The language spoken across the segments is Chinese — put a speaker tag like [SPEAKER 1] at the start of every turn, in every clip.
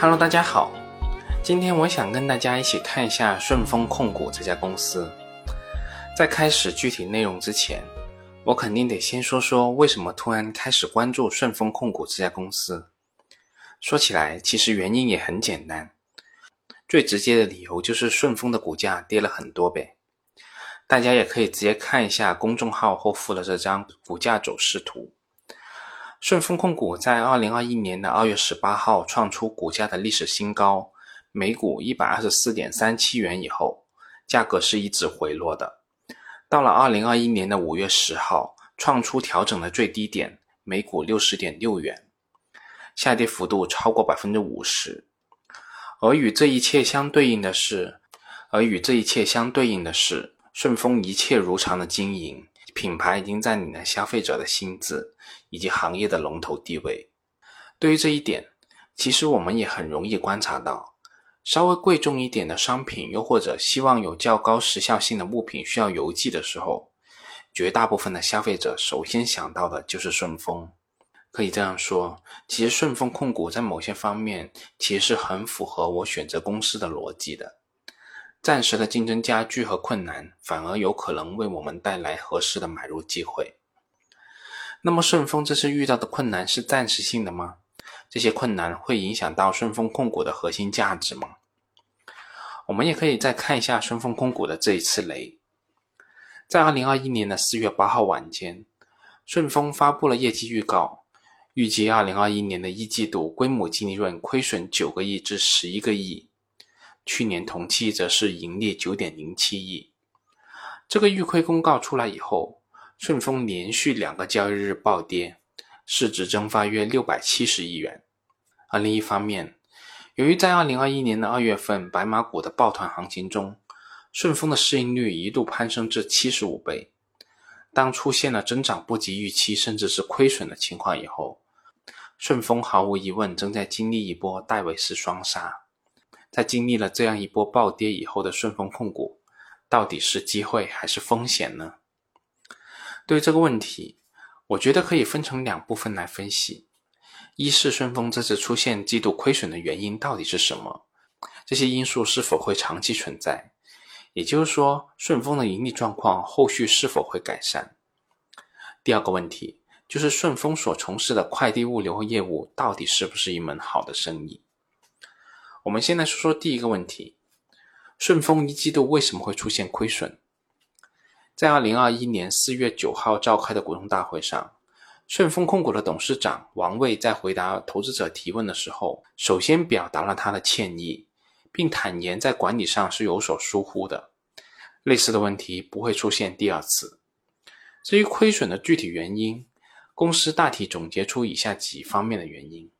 [SPEAKER 1] Hello，大家好，今天我想跟大家一起看一下顺丰控股这家公司。在开始具体内容之前，我肯定得先说说为什么突然开始关注顺丰控股这家公司。说起来，其实原因也很简单，最直接的理由就是顺丰的股价跌了很多呗。大家也可以直接看一下公众号后附的这张股价走势图。顺丰控股在二零二一年的二月十八号创出股价的历史新高，每股一百二十四点三七元以后，价格是一直回落的。到了二零二一年的五月十号，创出调整的最低点，每股六十点六元，下跌幅度超过百分之五十。而与这一切相对应的是，而与这一切相对应的是，顺丰一切如常的经营。品牌已经占领了消费者的心智以及行业的龙头地位。对于这一点，其实我们也很容易观察到，稍微贵重一点的商品，又或者希望有较高时效性的物品需要邮寄的时候，绝大部分的消费者首先想到的就是顺丰。可以这样说，其实顺丰控股在某些方面其实是很符合我选择公司的逻辑的。暂时的竞争加剧和困难，反而有可能为我们带来合适的买入机会。那么顺丰这次遇到的困难是暂时性的吗？这些困难会影响到顺丰控股的核心价值吗？我们也可以再看一下顺丰控股的这一次雷。在二零二一年的四月八号晚间，顺丰发布了业绩预告，预计二零二一年的一季度规模净利润亏损九个亿至十一个亿。去年同期则是盈利九点零七亿。这个预亏公告出来以后，顺丰连续两个交易日暴跌，市值蒸发约六百七十亿元。而另一方面，由于在二零二一年的二月份白马股的抱团行情中，顺丰的市盈率一度攀升至七十五倍。当出现了增长不及预期，甚至是亏损的情况以后，顺丰毫无疑问正在经历一波戴维斯双杀。在经历了这样一波暴跌以后的顺丰控股，到底是机会还是风险呢？对于这个问题，我觉得可以分成两部分来分析：一是顺丰这次出现季度亏损的原因到底是什么？这些因素是否会长期存在？也就是说，顺丰的盈利状况后续是否会改善？第二个问题就是顺丰所从事的快递物流业务到底是不是一门好的生意？我们先来说说第一个问题：顺丰一季度为什么会出现亏损？在二零二一年四月九号召开的股东大会上，顺丰控股的董事长王卫在回答投资者提问的时候，首先表达了他的歉意，并坦言在管理上是有所疏忽的，类似的问题不会出现第二次。至于亏损的具体原因，公司大体总结出以下几方面的原因：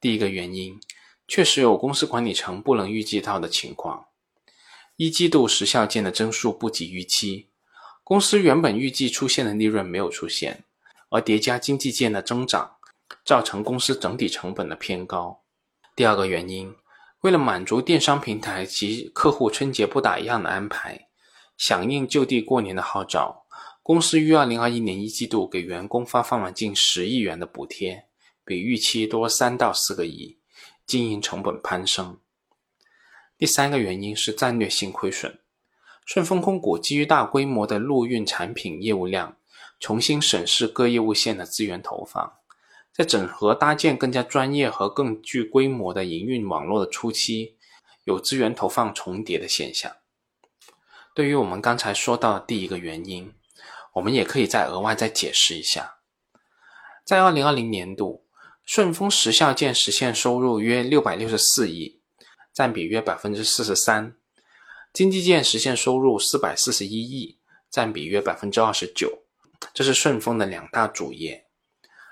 [SPEAKER 1] 第一个原因。确实有公司管理层不能预计到的情况，一季度时效件的增速不及预期，公司原本预计出现的利润没有出现，而叠加经济件的增长，造成公司整体成本的偏高。第二个原因，为了满足电商平台及客户春节不打烊的安排，响应就地过年的号召，公司于二零二一年一季度给员工发放了近十亿元的补贴，比预期多三到四个亿。经营成本攀升。第三个原因是战略性亏损。顺丰控股基于大规模的陆运产品业务量，重新审视各业务线的资源投放，在整合搭建更加专业和更具规模的营运网络的初期，有资源投放重叠的现象。对于我们刚才说到的第一个原因，我们也可以再额外再解释一下，在二零二零年度。顺丰时效件实现收入约六百六十四亿，占比约百分之四十三；经济件实现收入四百四十一亿，占比约百分之二十九。这是顺丰的两大主业。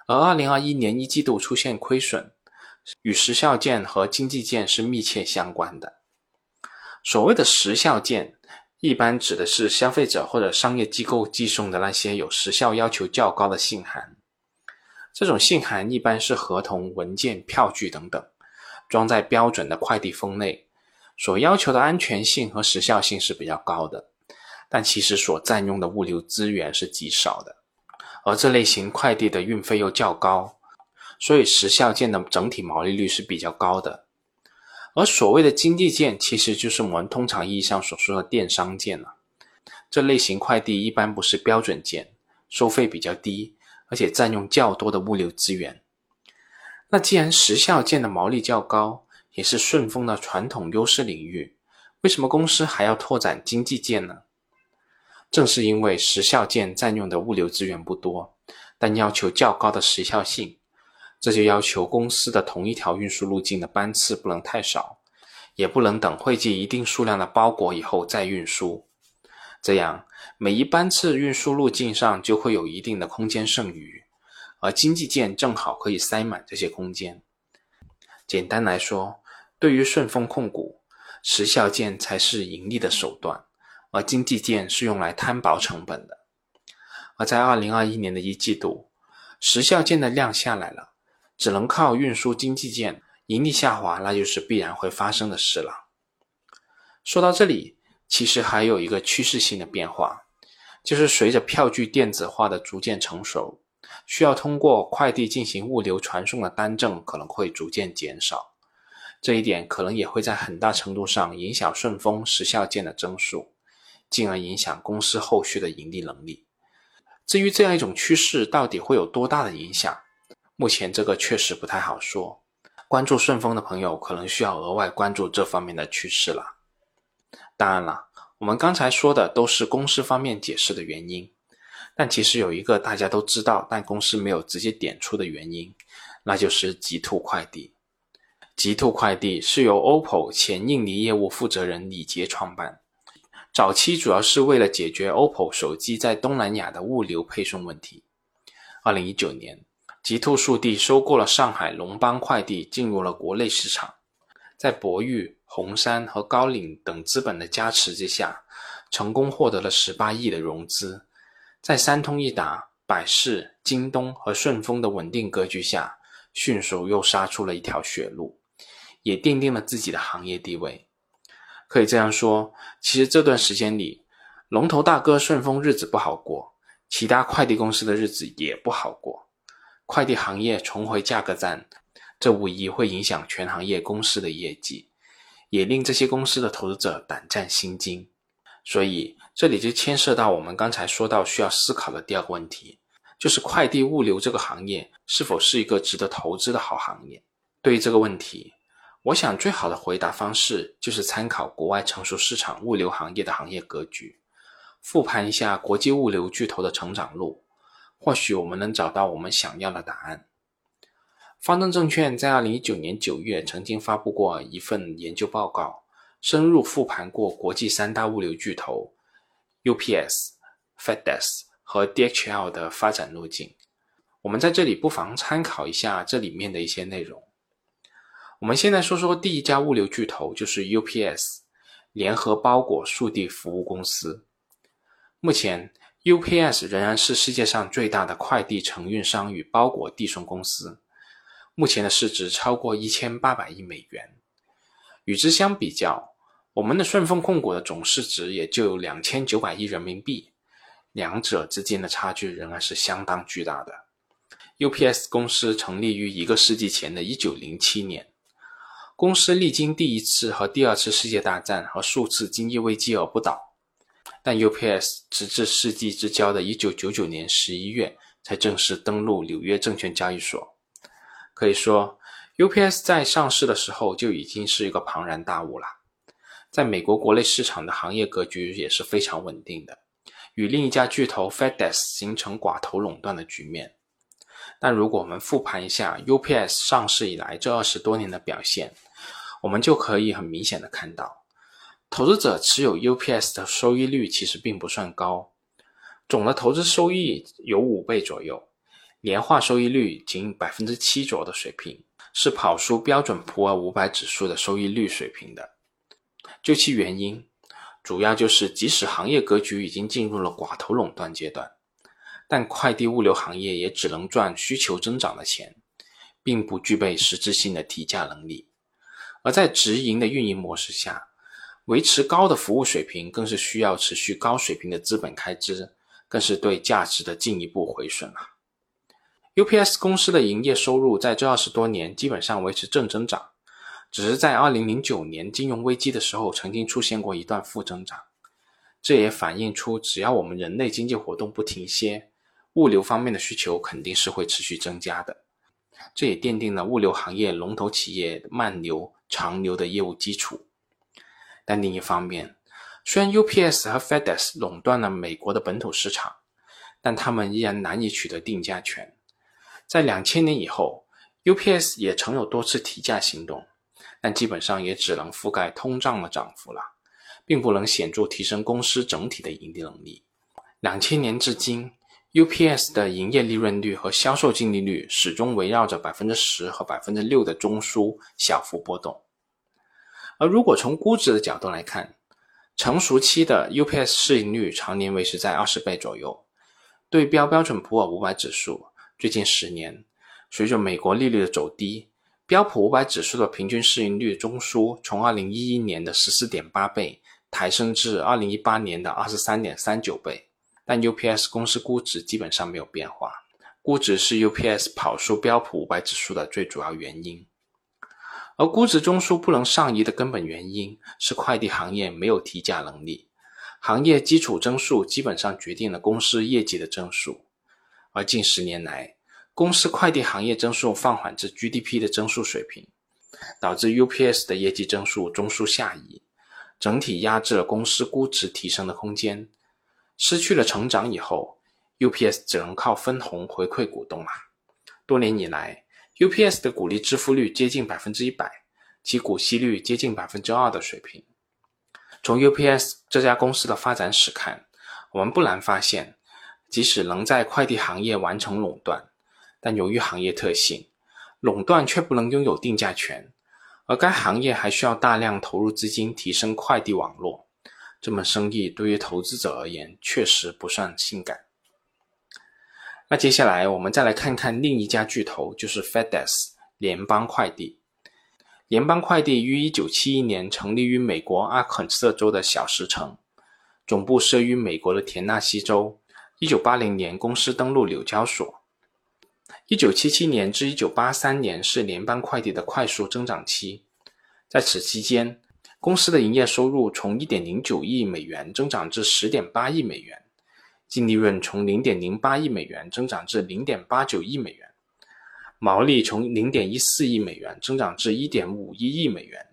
[SPEAKER 1] 而二零二一年一季度出现亏损，与时效件和经济件是密切相关的。所谓的时效件，一般指的是消费者或者商业机构寄送的那些有时效要求较高的信函。这种信函一般是合同、文件、票据等等，装在标准的快递封内，所要求的安全性和时效性是比较高的，但其实所占用的物流资源是极少的。而这类型快递的运费又较高，所以时效件的整体毛利率是比较高的。而所谓的经济件，其实就是我们通常意义上所说的电商件了。这类型快递一般不是标准件，收费比较低，而且占用较多的物流资源。那既然时效件的毛利较高，也是顺丰的传统优势领域，为什么公司还要拓展经济件呢？正是因为时效件占用的物流资源不多，但要求较高的时效性，这就要求公司的同一条运输路径的班次不能太少，也不能等汇集一定数量的包裹以后再运输，这样每一班次运输路径上就会有一定的空间剩余，而经济件正好可以塞满这些空间。简单来说，对于顺丰控股，时效件才是盈利的手段。而经济件是用来摊薄成本的，而在二零二一年的一季度，时效件的量下来了，只能靠运输经济件盈利下滑，那就是必然会发生的事了。说到这里，其实还有一个趋势性的变化，就是随着票据电子化的逐渐成熟，需要通过快递进行物流传送的单证可能会逐渐减少，这一点可能也会在很大程度上影响顺丰时效件的增速。进而影响公司后续的盈利能力。至于这样一种趋势到底会有多大的影响，目前这个确实不太好说。关注顺丰的朋友可能需要额外关注这方面的趋势了。当然了，我们刚才说的都是公司方面解释的原因，但其实有一个大家都知道，但公司没有直接点出的原因，那就是极兔快递。极兔快递是由 OPPO 前印尼业务负责人李杰创办。早期主要是为了解决 OPPO 手机在东南亚的物流配送问题。二零一九年，极兔速递收购了上海龙邦快递，进入了国内市场。在博裕、红杉和高瓴等资本的加持之下，成功获得了十八亿的融资。在三通一达、百世、京东和顺丰的稳定格局下，迅速又杀出了一条血路，也奠定了自己的行业地位。可以这样说，其实这段时间里，龙头大哥顺丰日子不好过，其他快递公司的日子也不好过。快递行业重回价格战，这无疑会影响全行业公司的业绩，也令这些公司的投资者胆战心惊。所以，这里就牵涉到我们刚才说到需要思考的第二个问题，就是快递物流这个行业是否是一个值得投资的好行业？对于这个问题。我想，最好的回答方式就是参考国外成熟市场物流行业的行业格局，复盘一下国际物流巨头的成长路，或许我们能找到我们想要的答案。方正证券在二零一九年九月曾经发布过一份研究报告，深入复盘过国际三大物流巨头 UPS、FedEx 和 DHL 的发展路径。我们在这里不妨参考一下这里面的一些内容。我们现在说说第一家物流巨头，就是 UPS 联合包裹速递服务公司。目前，UPS 仍然是世界上最大的快递承运商与包裹递送公司，目前的市值超过一千八百亿美元。与之相比较，我们的顺丰控股的总市值也就两千九百亿人民币，两者之间的差距仍然是相当巨大的。UPS 公司成立于一个世纪前的一九零七年。公司历经第一次和第二次世界大战和数次经济危机而不倒，但 UPS 直至世纪之交的1999年11月才正式登陆纽约证券交易所。可以说，UPS 在上市的时候就已经是一个庞然大物了。在美国国内市场的行业格局也是非常稳定的，与另一家巨头 FedEx 形成寡头垄断的局面。但如果我们复盘一下 UPS 上市以来这二十多年的表现，我们就可以很明显的看到，投资者持有 UPS 的收益率其实并不算高，总的投资收益有五倍左右，年化收益率仅百分之七左右的水平，是跑输标准普尔五百指数的收益率水平的。究其原因，主要就是即使行业格局已经进入了寡头垄断阶段。但快递物流行业也只能赚需求增长的钱，并不具备实质性的提价能力。而在直营的运营模式下，维持高的服务水平更是需要持续高水平的资本开支，更是对价值的进一步毁损啊。UPS 公司的营业收入在这二十多年基本上维持正增长，只是在2009年金融危机的时候，曾经出现过一段负增长。这也反映出，只要我们人类经济活动不停歇，物流方面的需求肯定是会持续增加的。这也奠定了物流行业龙头企业慢流长流的业务基础。但另一方面，虽然 UPS 和 FedEx 垄断了美国的本土市场，但他们依然难以取得定价权。在两千年以后，UPS 也曾有多次提价行动，但基本上也只能覆盖通胀的涨幅了，并不能显著提升公司整体的盈利能力。两千年至今，UPS 的营业利润率和销售净利率始终围绕着百分之十和百分之六的中枢小幅波动。而如果从估值的角度来看，成熟期的 UPS 市盈率常年维持在二十倍左右。对标标准普尔五百指数，最近十年，随着美国利率的走低，标普五百指数的平均市盈率中枢从二零一一年的十四点八倍抬升至二零一八年的二十三点三九倍。但 UPS 公司估值基本上没有变化，估值是 UPS 跑输标普五百指数的最主要原因。而估值中枢不能上移的根本原因是快递行业没有提价能力，行业基础增速基本上决定了公司业绩的增速。而近十年来，公司快递行业增速放缓至 GDP 的增速水平，导致 UPS 的业绩增速中枢下移，整体压制了公司估值提升的空间。失去了成长以后，UPS 只能靠分红回馈股东了。多年以来，UPS 的股利支付率接近百分之一百，其股息率接近百分之二的水平。从 UPS 这家公司的发展史看，我们不难发现，即使能在快递行业完成垄断，但由于行业特性，垄断却不能拥有定价权，而该行业还需要大量投入资金提升快递网络，这门生意对于投资者而言确实不算性感。那接下来我们再来看看另一家巨头，就是 FedEx 联邦快递。联邦快递于1971年成立于美国阿肯色州的小石城，总部设于美国的田纳西州。1980年公司登陆纽交所。1977年至1983年是联邦快递的快速增长期，在此期间，公司的营业收入从1.09亿美元增长至10.8亿美元。净利润从零点零八亿美元增长至零点八九亿美元，毛利从零点一四亿美元增长至一点五一亿美元，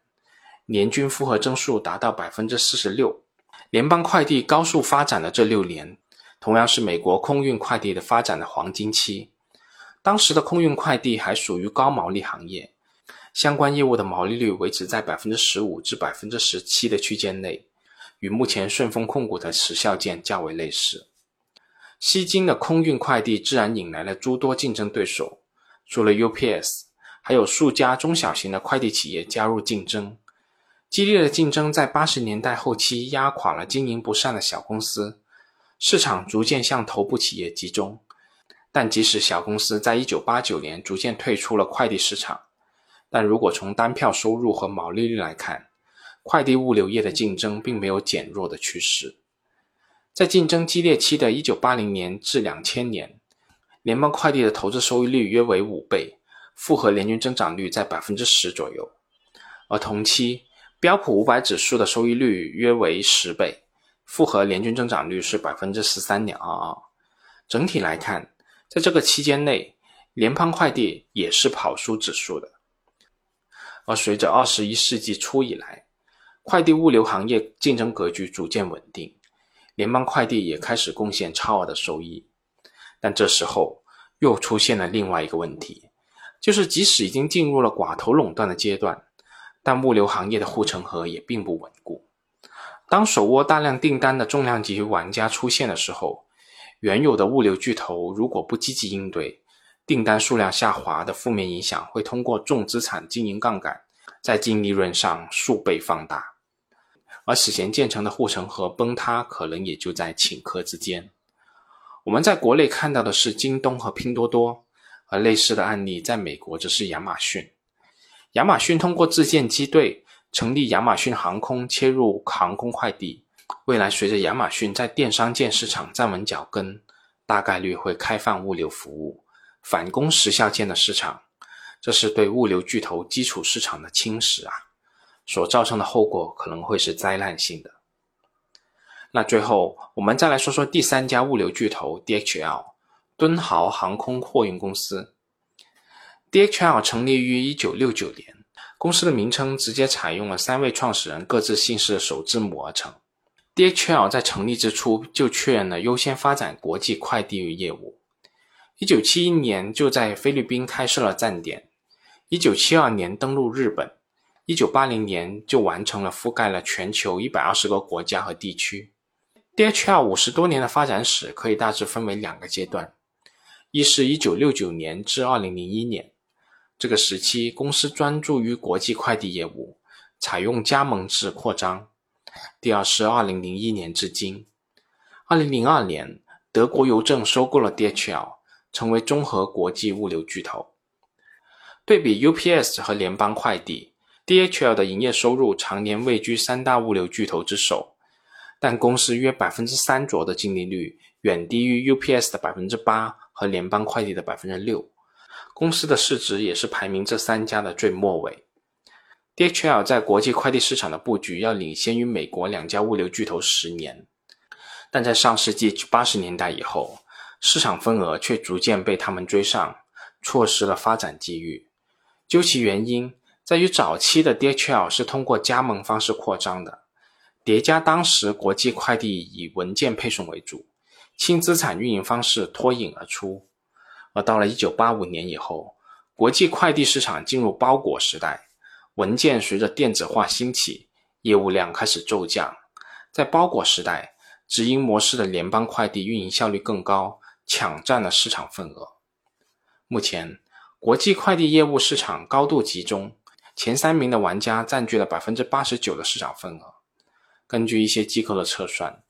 [SPEAKER 1] 年均复合增速达到百分之四十六。联邦快递高速发展的这六年，同样是美国空运快递的发展的黄金期。当时的空运快递还属于高毛利行业，相关业务的毛利率维持在百分之十五至百分之十七的区间内，与目前顺丰控股的时效件较为类似。西京的空运快递自然引来了诸多竞争对手，除了 UPS，还有数家中小型的快递企业加入竞争。激烈的竞争在八十年代后期压垮了经营不善的小公司，市场逐渐向头部企业集中。但即使小公司在一九八九年逐渐退出了快递市场，但如果从单票收入和毛利率来看，快递物流业的竞争并没有减弱的趋势。在竞争激烈期的1980年至2000年，联邦快递的投资收益率约为五倍，复合年均增长率在百分之十左右；而同期标普五百指数的收益率约为十倍，复合年均增长率是百分之十三点二二。整体来看，在这个期间内，联邦快递也是跑输指数的。而随着二十一世纪初以来，快递物流行业竞争格局逐渐稳定。联邦快递也开始贡献超额的收益，但这时候又出现了另外一个问题，就是即使已经进入了寡头垄断的阶段，但物流行业的护城河也并不稳固。当手握大量订单的重量级玩家出现的时候，原有的物流巨头如果不积极应对，订单数量下滑的负面影响会通过重资产经营杠杆，在净利润上数倍放大。而此前建成的护城河崩塌，可能也就在顷刻之间。我们在国内看到的是京东和拼多多，而类似的案例在美国则是亚马逊。亚马逊通过自建机队，成立亚马逊航空，切入航空快递。未来随着亚马逊在电商件市场站稳脚跟，大概率会开放物流服务，反攻时效件的市场。这是对物流巨头基础市场的侵蚀啊，所造成的后果可能会是灾难性的。那最后，我们再来说说第三家物流巨头 DHL 敦豪航空货运公司。DHL 成立于一九六九年，公司的名称直接采用了三位创始人各自姓氏的首字母而成。DHL 在成立之初就确认了优先发展国际快递业务，一九七一年就在菲律宾开设了站点。一九七二年登陆日本，一九八零年就完成了覆盖了全球一百二十个国家和地区。DHL 五十多年的发展史可以大致分为两个阶段：一是一九六九年至二零零一年，这个时期公司专注于国际快递业务，采用加盟制扩张；第二是二零零一年至今。二零零二年，德国邮政收购了 DHL，成为综合国际物流巨头。对比 UPS 和联邦快递，DHL 的营业收入常年位居三大物流巨头之首，但公司约百分之三左右的净利率远低于 UPS 的百分之八和联邦快递的百分之六。公司的市值也是排名这三家的最末尾。DHL 在国际快递市场的布局要领先于美国两家物流巨头十年，但在上世纪八十年代以后，市场份额却逐渐被他们追上，错失了发展机遇。究其原因，在于早期的 DHL 是通过加盟方式扩张的，叠加当时国际快递以文件配送为主，轻资产运营方式脱颖而出。而到了1985年以后，国际快递市场进入包裹时代，文件随着电子化兴起，业务量开始骤降。在包裹时代，直营模式的联邦快递运营效率更高，抢占了市场份额。目前。国际快递业务市场高度集中，前三名的玩家占据了百分之八十九的市场份额。根据一些机构的测算，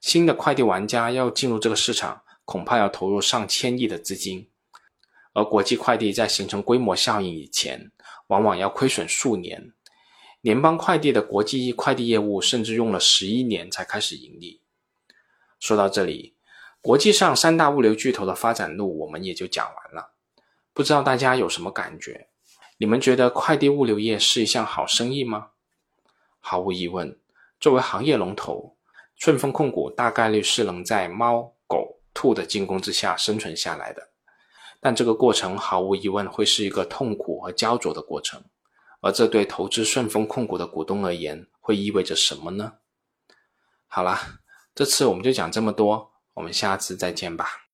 [SPEAKER 1] 新的快递玩家要进入这个市场，恐怕要投入上千亿的资金。而国际快递在形成规模效应以前，往往要亏损数年。联邦快递的国际快递业务甚至用了十一年才开始盈利。说到这里，国际上三大物流巨头的发展路，我们也就讲完了。不知道大家有什么感觉？你们觉得快递物流业是一项好生意吗？毫无疑问，作为行业龙头，顺丰控股大概率是能在猫、狗、兔的进攻之下生存下来的。但这个过程毫无疑问会是一个痛苦和焦灼的过程。而这对投资顺丰控股的股东而言，会意味着什么呢？好啦，这次我们就讲这么多，我们下次再见吧。